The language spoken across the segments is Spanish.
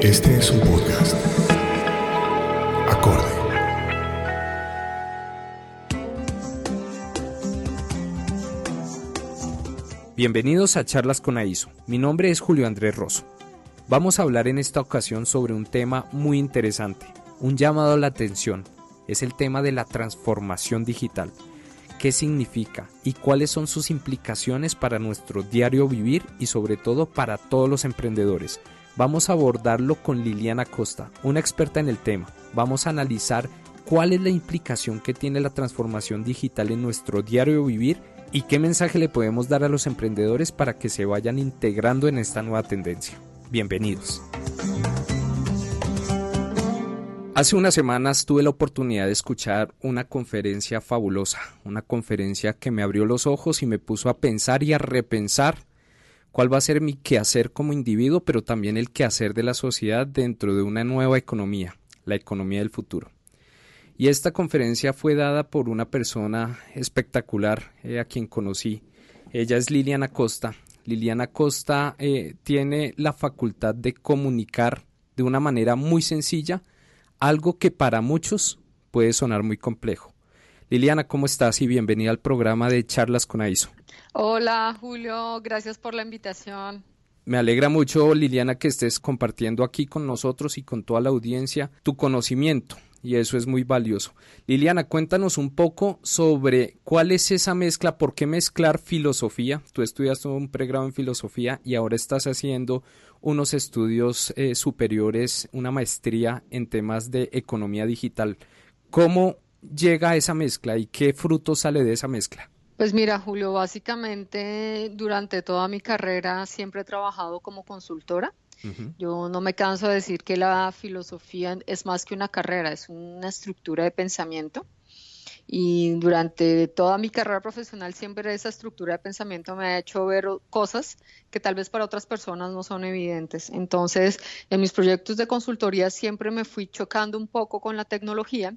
Este es un podcast. Acorde. Bienvenidos a Charlas con AISO. Mi nombre es Julio Andrés Rosso. Vamos a hablar en esta ocasión sobre un tema muy interesante, un llamado a la atención. Es el tema de la transformación digital. ¿Qué significa y cuáles son sus implicaciones para nuestro diario vivir y sobre todo para todos los emprendedores? Vamos a abordarlo con Liliana Costa, una experta en el tema. Vamos a analizar cuál es la implicación que tiene la transformación digital en nuestro diario vivir y qué mensaje le podemos dar a los emprendedores para que se vayan integrando en esta nueva tendencia. Bienvenidos. Hace unas semanas tuve la oportunidad de escuchar una conferencia fabulosa, una conferencia que me abrió los ojos y me puso a pensar y a repensar cuál va a ser mi quehacer como individuo, pero también el quehacer de la sociedad dentro de una nueva economía, la economía del futuro. Y esta conferencia fue dada por una persona espectacular eh, a quien conocí. Ella es Liliana Costa. Liliana Costa eh, tiene la facultad de comunicar de una manera muy sencilla algo que para muchos puede sonar muy complejo. Liliana, ¿cómo estás? Y bienvenida al programa de Charlas con AISO. Hola Julio, gracias por la invitación. Me alegra mucho, Liliana, que estés compartiendo aquí con nosotros y con toda la audiencia tu conocimiento, y eso es muy valioso. Liliana, cuéntanos un poco sobre cuál es esa mezcla, por qué mezclar filosofía. Tú estudiaste un pregrado en filosofía y ahora estás haciendo unos estudios eh, superiores, una maestría en temas de economía digital. ¿Cómo llega esa mezcla y qué fruto sale de esa mezcla? Pues mira, Julio, básicamente durante toda mi carrera siempre he trabajado como consultora. Yo no me canso de decir que la filosofía es más que una carrera, es una estructura de pensamiento. Y durante toda mi carrera profesional siempre esa estructura de pensamiento me ha hecho ver cosas que tal vez para otras personas no son evidentes. Entonces, en mis proyectos de consultoría siempre me fui chocando un poco con la tecnología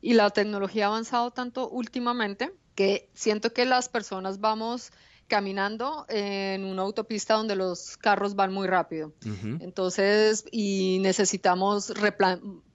y la tecnología ha avanzado tanto últimamente que siento que las personas vamos caminando en una autopista donde los carros van muy rápido. Entonces, y necesitamos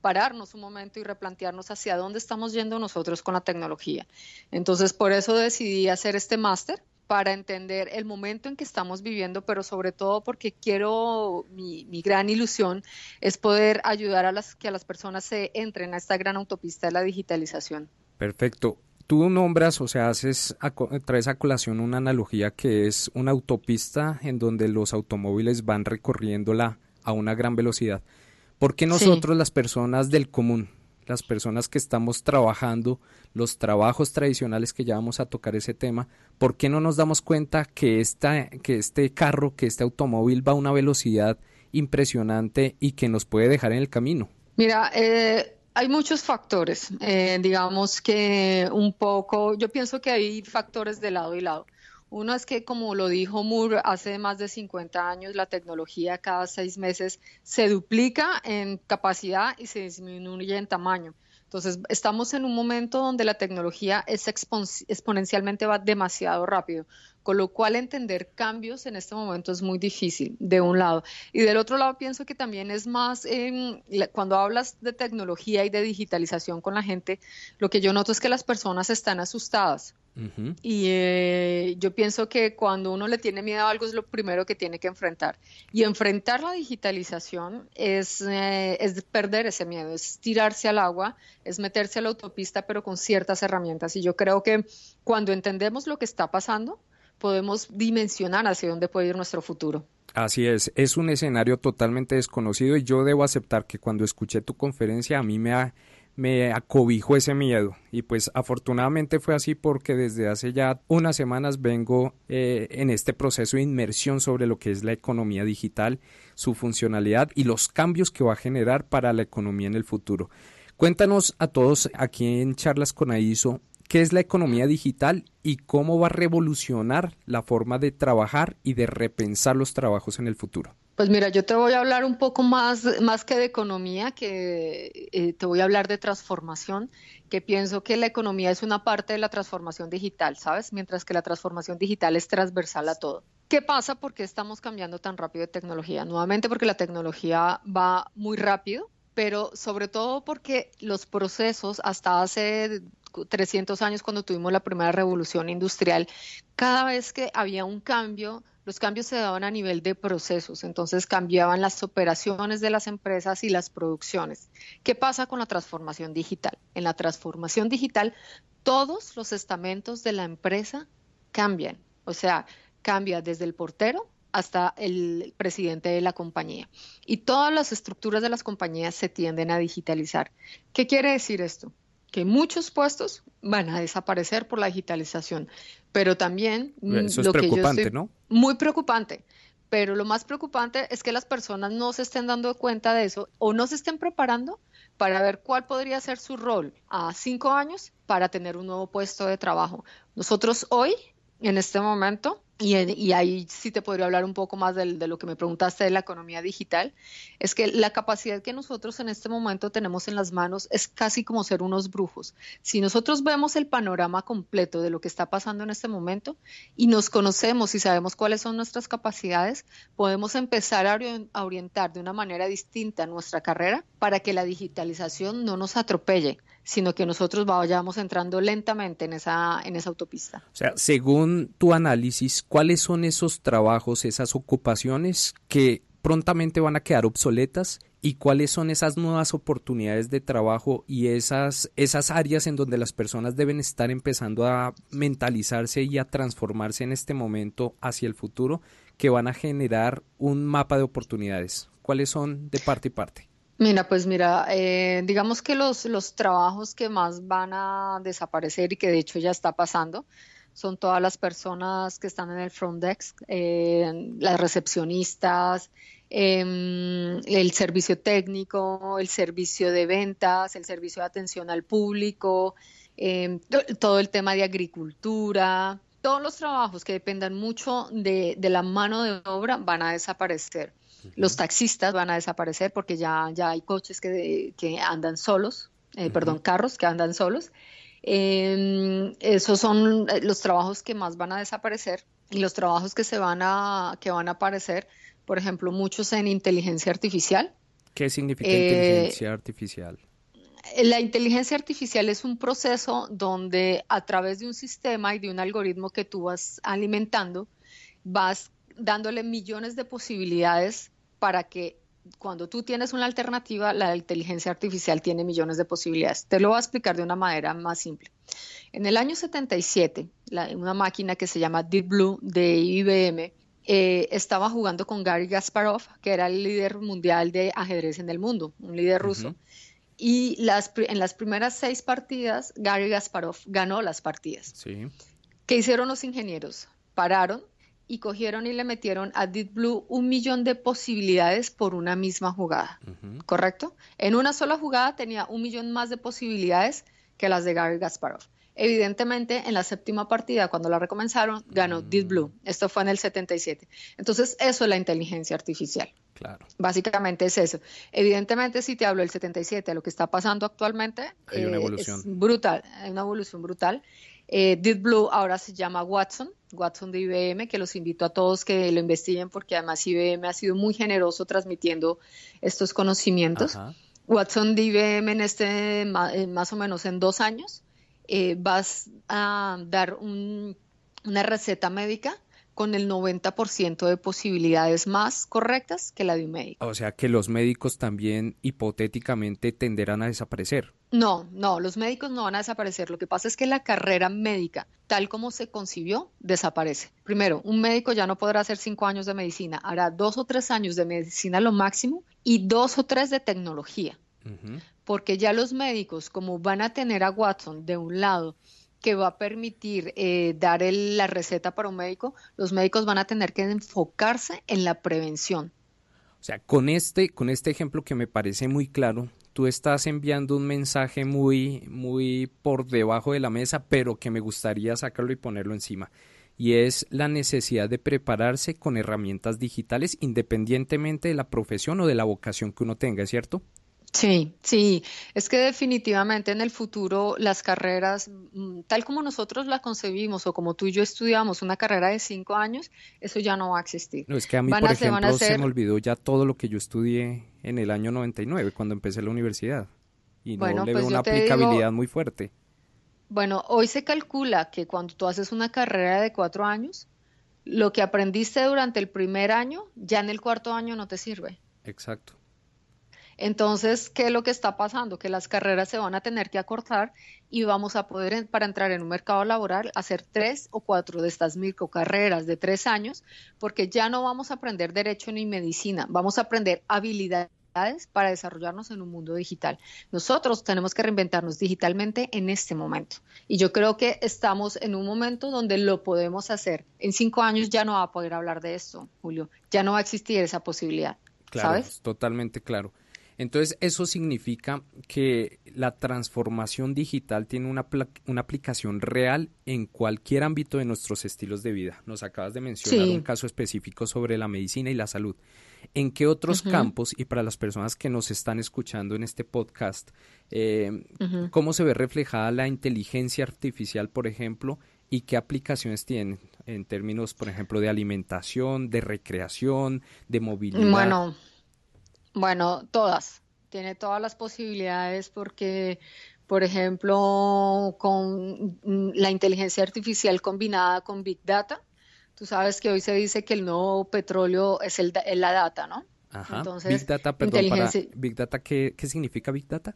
pararnos un momento y replantearnos hacia dónde estamos yendo nosotros con la tecnología. Entonces, por eso decidí hacer este máster para entender el momento en que estamos viviendo, pero sobre todo porque quiero, mi, mi, gran ilusión es poder ayudar a las que a las personas se entren a esta gran autopista de la digitalización. Perfecto tú nombras, o sea, haces, traes a colación una analogía que es una autopista en donde los automóviles van recorriéndola a una gran velocidad. ¿Por qué nosotros, las personas del común, las personas que estamos trabajando, los trabajos tradicionales que ya vamos a tocar ese tema, ¿por qué no nos damos cuenta que, esta, que este carro, que este automóvil va a una velocidad impresionante y que nos puede dejar en el camino? Mira, eh, hay muchos factores, eh, digamos que un poco, yo pienso que hay factores de lado y lado. Uno es que, como lo dijo Moore, hace más de 50 años la tecnología cada seis meses se duplica en capacidad y se disminuye en tamaño. Entonces, estamos en un momento donde la tecnología es exponencialmente va demasiado rápido, con lo cual entender cambios en este momento es muy difícil, de un lado. Y del otro lado, pienso que también es más, cuando hablas de tecnología y de digitalización con la gente, lo que yo noto es que las personas están asustadas y eh, yo pienso que cuando uno le tiene miedo a algo es lo primero que tiene que enfrentar. Y enfrentar la digitalización es, eh, es perder ese miedo, es tirarse al agua, es meterse a la autopista, pero con ciertas herramientas. Y yo creo que cuando entendemos lo que está pasando, podemos dimensionar hacia dónde puede ir nuestro futuro. Así es, es un escenario totalmente desconocido y yo debo aceptar que cuando escuché tu conferencia a mí me acobijó ese miedo y pues afortunadamente fue así porque desde hace ya unas semanas vengo eh, en este proceso de inmersión sobre lo que es la economía digital, su funcionalidad y los cambios que va a generar para la economía en el futuro. Cuéntanos a todos aquí en Charlas con AISO qué es la economía digital y cómo va a revolucionar la forma de trabajar y de repensar los trabajos en el futuro. Pues mira, yo te voy a hablar un poco más, más que de economía, que eh, te voy a hablar de transformación, que pienso que la economía es una parte de la transformación digital, ¿sabes? Mientras que la transformación digital es transversal a todo. ¿Qué pasa? ¿Por qué estamos cambiando tan rápido de tecnología? Nuevamente porque la tecnología va muy rápido, pero sobre todo porque los procesos hasta hace 300 años cuando tuvimos la primera revolución industrial, cada vez que había un cambio, los cambios se daban a nivel de procesos, entonces cambiaban las operaciones de las empresas y las producciones. ¿Qué pasa con la transformación digital? En la transformación digital, todos los estamentos de la empresa cambian, o sea, cambia desde el portero hasta el presidente de la compañía. Y todas las estructuras de las compañías se tienden a digitalizar. ¿Qué quiere decir esto? Que muchos puestos van a desaparecer por la digitalización, pero también Eso es preocupante, ¿no? Muy preocupante. Pero lo más preocupante es que las personas no se estén dando cuenta de eso o no se estén preparando para ver cuál podría ser su rol a cinco años para tener un nuevo puesto de trabajo. Nosotros hoy, en este momento, y, ahí sí te podría hablar un poco más de, lo que me preguntaste de la economía digital, es que la capacidad que nosotros en este momento tenemos en las manos es casi como ser unos brujos. Si nosotros vemos el panorama completo de lo que está pasando en este momento y nos conocemos y sabemos cuáles son nuestras capacidades, podemos empezar a orientar de una manera distinta nuestra carrera para que la digitalización no nos atropelle, sino que nosotros vayamos entrando lentamente en esa, en esa autopista. O sea, según tu análisis, ¿cuáles son esos trabajos, esas ocupaciones que prontamente van a quedar obsoletas y cuáles son esas nuevas oportunidades de trabajo y esas, esas áreas en donde las personas deben estar empezando a mentalizarse y a transformarse en este momento hacia el futuro que van a generar un mapa de oportunidades? ¿Cuáles son de parte y parte? Mira, pues mira, eh, digamos que los, los trabajos que más van a desaparecer y que de hecho ya está pasando son todas las personas que están en el front desk, eh, las recepcionistas, em, el servicio técnico, el servicio de ventas, el servicio de atención al público, em, todo el tema de agricultura, todos los trabajos que dependan mucho de, de la mano de obra van a desaparecer. Los taxistas van a desaparecer porque ya, ya hay coches que, andan solos, eh, perdón, carros que andan solos. Em, esos son eh, los trabajos que más van a desaparecer y los trabajos que se van a que van a aparecer, por ejemplo, muchos en inteligencia artificial. ¿Qué significa inteligencia artificial? La inteligencia artificial es un proceso donde a través de un sistema y de un algoritmo que tú vas alimentando, vas dándole millones de posibilidades para que cuando tú tienes una alternativa, la inteligencia artificial tiene millones de posibilidades. Te lo voy a explicar de una manera más simple. En el año 77, una máquina que se llama Deep Blue de IBM eh, estaba jugando con Gary Gasparov, que era el líder mundial de ajedrez en el mundo, un líder ruso. Y las, en las primeras seis partidas, Gary Gasparov ganó las partidas. Sí. ¿Qué hicieron los ingenieros? Pararon y cogieron y le metieron a Deep Blue un millón de posibilidades por una misma jugada, ¿correcto? En una sola jugada tenía un millón más de posibilidades que las de Gary Gasparov. Evidentemente, en la séptima partida, cuando la recomenzaron, ganó Deep mm. Blue. Esto fue en el 77. Entonces, eso es la inteligencia artificial. Claro. Básicamente es eso. Evidentemente, si te hablo del 77, lo que está pasando actualmente, hay una eh, evolución. Es brutal, hay una evolución brutal. Eh, Deep Blue ahora se llama Watson, Watson de IBM, que los invito a todos que lo investiguen porque además IBM ha sido muy generoso transmitiendo estos conocimientos. Watson de IBM en este eh, más o menos en dos años eh, vas a dar una receta médica con el 90% de posibilidades más correctas que la de un médico. O sea que los médicos también hipotéticamente tenderán a desaparecer. No, no, los médicos no van a desaparecer. Lo que pasa es que la carrera médica, tal como se concibió, desaparece. Primero, un médico ya no podrá hacer cinco años de medicina, hará dos o tres años de medicina lo máximo y dos o tres de tecnología. Porque ya los médicos, como van a tener a Watson de un lado que va a permitir eh, dar la receta para un médico, los médicos van a tener que enfocarse en la prevención. O sea, con este, con este ejemplo que me parece muy claro, tú estás enviando un mensaje muy, muy por debajo de la mesa, pero que me gustaría sacarlo y ponerlo encima. Y es la necesidad de prepararse con herramientas digitales independientemente de la profesión o de la vocación que uno tenga, ¿cierto? Sí, sí, es que definitivamente en el futuro las carreras, mm, tal como nosotros la concebimos o como tú y yo estudiamos una carrera de cinco años, eso ya no va a existir. No, es que a mí, por ejemplo, se me olvidó ya todo lo que yo estudié en el año 99, cuando empecé la universidad. Y no le veo pues una aplicabilidad muy fuerte. Bueno, hoy se calcula que cuando tú haces una carrera de cuatro años, lo que aprendiste durante el primer año, ya en el cuarto año no te sirve. Exacto. Entonces, ¿qué es lo que está pasando? Que las carreras se van a tener que acortar y vamos a poder, para entrar en un mercado laboral, hacer tres o cuatro de estas microcarreras de tres años, porque ya no vamos a aprender derecho ni medicina, vamos a aprender habilidades para desarrollarnos en un mundo digital. Nosotros tenemos que reinventarnos digitalmente en este momento. Y yo creo que estamos en un momento donde lo podemos hacer. En cinco años ya no va a poder hablar de esto, Julio. Ya no va a existir esa posibilidad. Claro, ¿sabes? totalmente claro. Entonces, eso significa que la transformación digital tiene una, una, aplicación real en cualquier ámbito de nuestros estilos de vida. Nos acabas de mencionar un caso específico sobre la medicina y la salud. ¿En qué otros campos, y para las personas que nos están escuchando en este podcast, eh, cómo se ve reflejada la inteligencia artificial, por ejemplo, y qué aplicaciones tienen en términos, por ejemplo, de alimentación, de recreación, de movilidad? Bueno bueno, todas. Tiene todas las posibilidades porque, por ejemplo, con la inteligencia artificial combinada con Big Data, tú sabes que hoy se dice que el nuevo petróleo es, el, la data, ¿no? Ajá. Entonces, Big Data, perdón, para Big Data, ¿qué, ¿qué significa Big Data?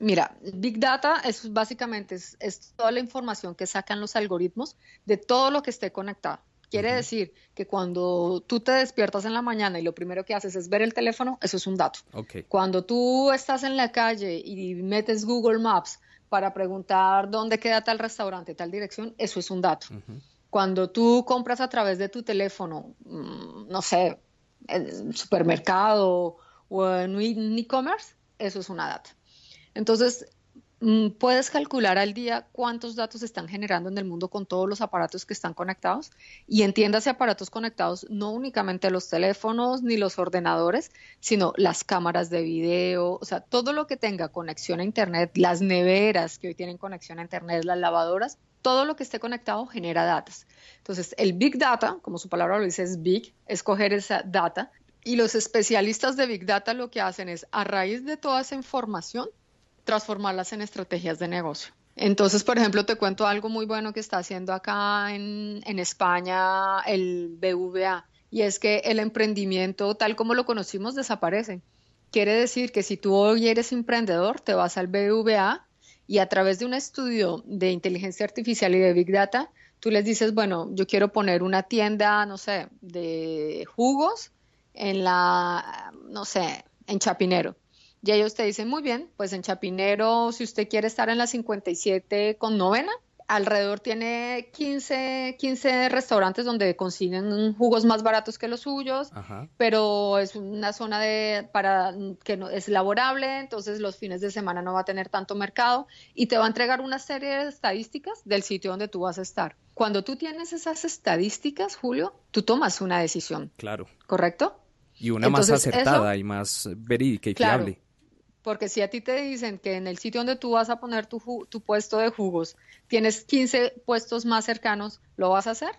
Mira, Big Data es básicamente es, toda la información que sacan los algoritmos de todo lo que esté conectado. Quiere decir que cuando tú te despiertas en la mañana y lo primero que haces es ver el teléfono, eso es un dato. Cuando tú estás en la calle y metes Google Maps para preguntar dónde queda tal restaurante, tal dirección, eso es un dato. Cuando tú compras a través de tu teléfono, mm, no sé, en supermercado o en e-commerce, eso es una data. Entonces, puedes calcular al día cuántos datos están generando en el mundo con todos los aparatos que están conectados y entiéndase aparatos conectados no únicamente los teléfonos ni los ordenadores, sino las cámaras de video, o sea, todo lo que tenga conexión a internet, las neveras que hoy tienen conexión a internet, las lavadoras, todo lo que esté conectado genera datos. Entonces, el Big Data, como su palabra lo dice, es Big, escoger esa data. Y los especialistas de Big Data lo que hacen es, a raíz de toda esa información, transformarlas en estrategias de negocio. Entonces, por ejemplo, te cuento algo muy bueno que está haciendo acá en, España el BVA, y es que el emprendimiento tal como lo conocimos desaparece. Quiere decir que si tú hoy eres emprendedor, te vas al BVA y a través de un estudio de inteligencia artificial y de Big Data, tú les dices, bueno, yo quiero poner una tienda, no sé, de jugos en la, no sé, en Chapinero. Y ellos te dicen, muy bien, pues en Chapinero, si usted quiere estar en la 57 con novena, alrededor tiene 15, 15 restaurantes donde consiguen jugos más baratos que los suyos, pero es una zona de para que no es laborable, entonces los fines de semana no va a tener tanto mercado y te va a entregar una serie de estadísticas del sitio donde tú vas a estar. Cuando tú tienes esas estadísticas, Julio, tú tomas una decisión. Claro. ¿Correcto? Y una más acertada y más verídica y fiable. Porque si a ti te dicen que en el sitio donde tú vas a poner tu, tu puesto de jugos tienes 15 puestos más cercanos, ¿lo vas a hacer?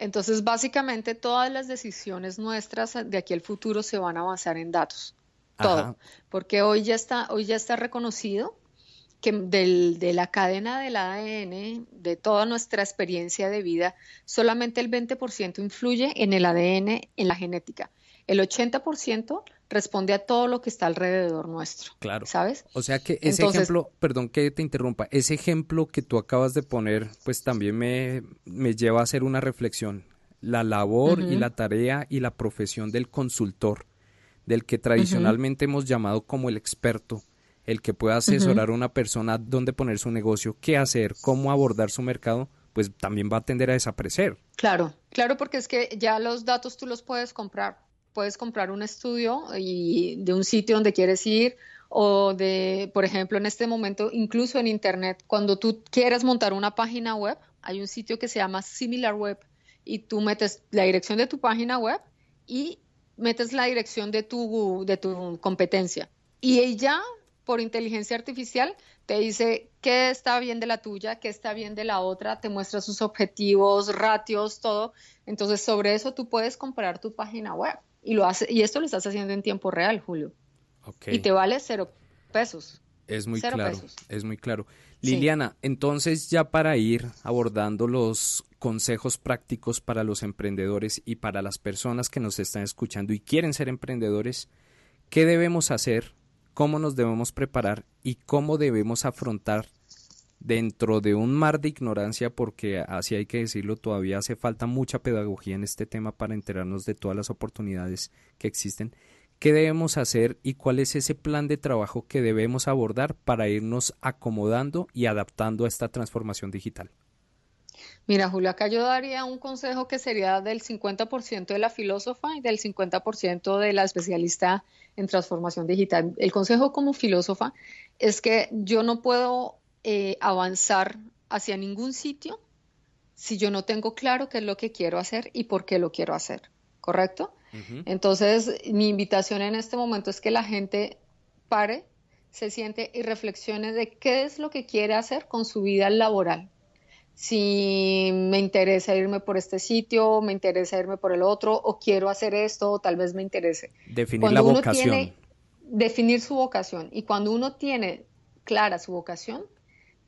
Entonces, básicamente todas las decisiones nuestras de aquí al futuro se van a basar en datos. Todo. Porque hoy ya está, hoy ya está reconocido que del, de la cadena del ADN, de toda nuestra experiencia de vida, solamente el 20% influye en el ADN, en la genética. El 80% responde a todo lo que está alrededor nuestro. Claro. ¿Sabes? O sea que ese ejemplo, perdón que te interrumpa, ese ejemplo que tú acabas de poner, pues también me, me lleva a hacer una reflexión. La labor y la tarea y la profesión del consultor, del que tradicionalmente hemos llamado como el experto, el que pueda asesorar a una persona dónde poner su negocio, qué hacer, cómo abordar su mercado, pues también va a tender a desaparecer. Claro, claro, porque es que ya los datos tú los puedes comprar puedes comprar un estudio y de un sitio donde quieres ir o de, por ejemplo, en este momento, incluso en Internet, cuando tú quieras montar una página web, hay un sitio que se llama SimilarWeb y tú metes la dirección de tu página web y metes la dirección de tu, de tu competencia. y ella, por inteligencia artificial, te dice qué está bien de la tuya, qué está bien de la otra, te muestra sus objetivos, ratios, todo. Entonces, sobre eso tú puedes comprar tu página web y lo hace, y esto lo estás haciendo en tiempo real, Julio. Y te vale cero pesos. Es muy claro, es muy claro. Liliana, entonces ya para ir abordando los consejos prácticos para los emprendedores y para las personas que nos están escuchando y quieren ser emprendedores, ¿qué debemos hacer? ¿Cómo nos debemos preparar? ¿Y cómo debemos afrontar dentro de un mar de ignorancia? Porque así hay que decirlo, todavía hace falta mucha pedagogía en este tema para enterarnos de todas las oportunidades que existen qué debemos hacer y cuál es ese plan de trabajo que debemos abordar para irnos acomodando y adaptando a esta transformación digital. Mira, Julio, acá yo daría un consejo que sería del 50% de la filósofa y del 50% de la especialista en transformación digital. El consejo como filósofa es que yo no puedo eh, avanzar hacia ningún sitio si yo no tengo claro qué es lo que quiero hacer y por qué lo quiero hacer, ¿correcto? Entonces, mi invitación en este momento es que la gente pare, se siente y reflexione de qué es lo que quiere hacer con su vida laboral. Si me interesa irme por este sitio, me interesa irme por el otro, o quiero hacer esto, o tal vez me interese. Definir la vocación. definir su vocación. Y cuando uno tiene clara su vocación,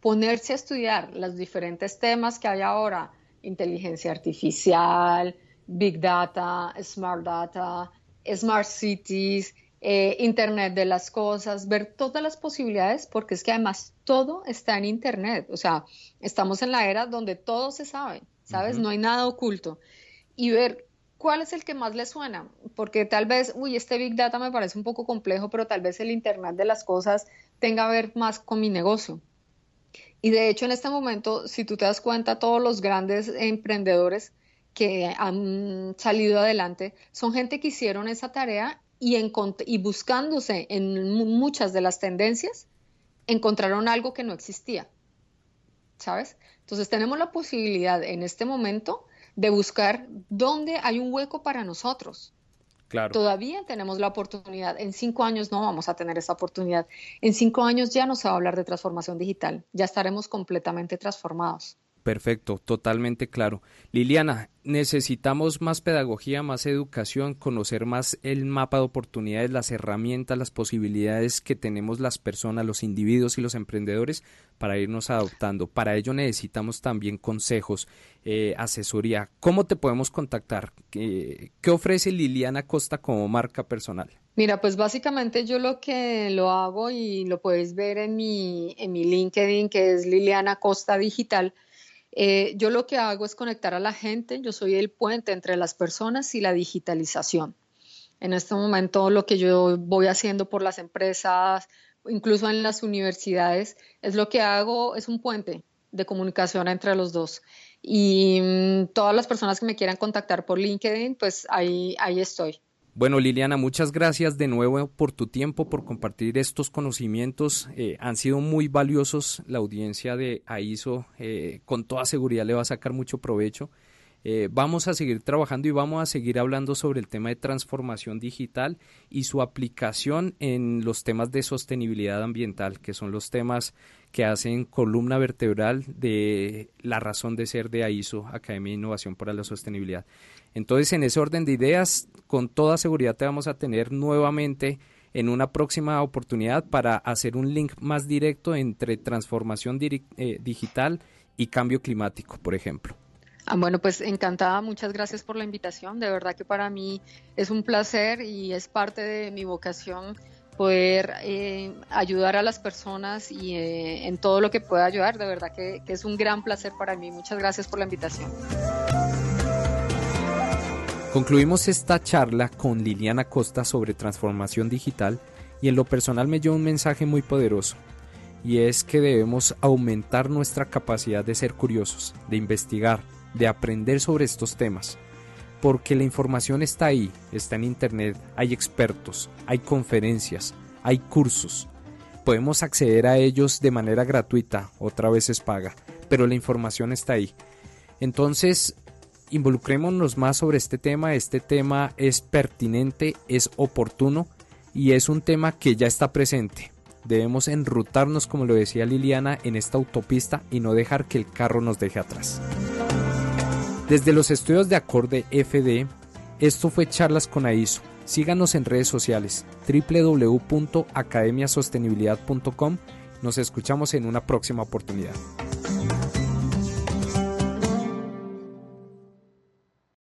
ponerse a estudiar los diferentes temas que hay ahora, inteligencia artificial, Big Data, Smart Data, Smart Cities, eh, Internet de las cosas, ver todas las posibilidades, porque es que además todo está en Internet. O sea, estamos en la era donde todo se sabe, ¿sabes? No hay nada oculto. Y ver cuál es el que más le suena, porque tal vez, uy, este Big Data me parece un poco complejo, pero tal vez el Internet de las cosas tenga que ver más con mi negocio. Y de hecho, en este momento, si tú te das cuenta, todos los grandes emprendedores que han salido adelante son gente que hicieron esa tarea y, buscándose en muchas de las tendencias, encontraron algo que no existía. ¿Sabes? Entonces tenemos la posibilidad en este momento de buscar dónde hay un hueco para nosotros. Claro. Todavía tenemos la oportunidad. En cinco años no vamos a tener esa oportunidad. En cinco años ya no se va a hablar de transformación digital. Ya estaremos completamente transformados. Perfecto, totalmente claro. Liliana, necesitamos más pedagogía, más educación, conocer más el mapa de oportunidades, las herramientas, las posibilidades que tenemos las personas, los individuos y los emprendedores para irnos adoptando. Para ello necesitamos también consejos, eh, asesoría. ¿Cómo te podemos contactar? ¿Qué, ¿Qué ofrece Liliana Costa como marca personal? Mira, pues básicamente yo lo que lo hago y lo puedes ver en mi, en mi LinkedIn, que es Liliana Costa Digital eh, yo lo que hago es conectar a la gente, yo soy el puente entre las personas y la digitalización. En este momento lo que yo voy haciendo por las empresas, incluso en las universidades, es lo que hago, es un puente de comunicación entre los dos. Y mm, todas las personas que me quieran contactar por LinkedIn, pues ahí, ahí estoy. Bueno, Liliana, muchas gracias de nuevo por tu tiempo, por compartir estos conocimientos. Eh, han sido muy valiosos. La audiencia de AISO eh, con toda seguridad le va a sacar mucho provecho. Eh, vamos a seguir trabajando y vamos a seguir hablando sobre el tema de transformación digital y su aplicación en los temas de sostenibilidad ambiental, que son los temas que hacen columna vertebral de la razón de ser de AISO, Academia de Innovación para la Sostenibilidad. Entonces, en ese orden de ideas, con toda seguridad te vamos a tener nuevamente en una próxima oportunidad para hacer un link más directo entre transformación eh, digital y cambio climático, por ejemplo. Ah, bueno, pues encantada, muchas gracias por la invitación. De verdad que para mí es un placer y es parte de mi vocación poder eh, ayudar a las personas y eh, en todo lo que pueda ayudar. De verdad que, que es un gran placer para mí. Muchas gracias por la invitación. Concluimos esta charla con Liliana Costa sobre transformación digital y en lo personal me dio un mensaje muy poderoso y es que debemos aumentar nuestra capacidad de ser curiosos, de investigar, de aprender sobre estos temas, porque la información está ahí, está en Internet, hay expertos, hay conferencias, hay cursos, podemos acceder a ellos de manera gratuita, otra vez es paga, pero la información está ahí. Entonces, involucrémonos más sobre este tema. Este tema es pertinente, es oportuno y es un tema que ya está presente. Debemos enrutarnos, como lo decía Liliana, en esta autopista y no dejar que el carro nos deje atrás. Desde los estudios de acorde FD, esto fue Charlas con AISO. Síganos en redes sociales www.academiasostenibilidad.com. Nos escuchamos en una próxima oportunidad.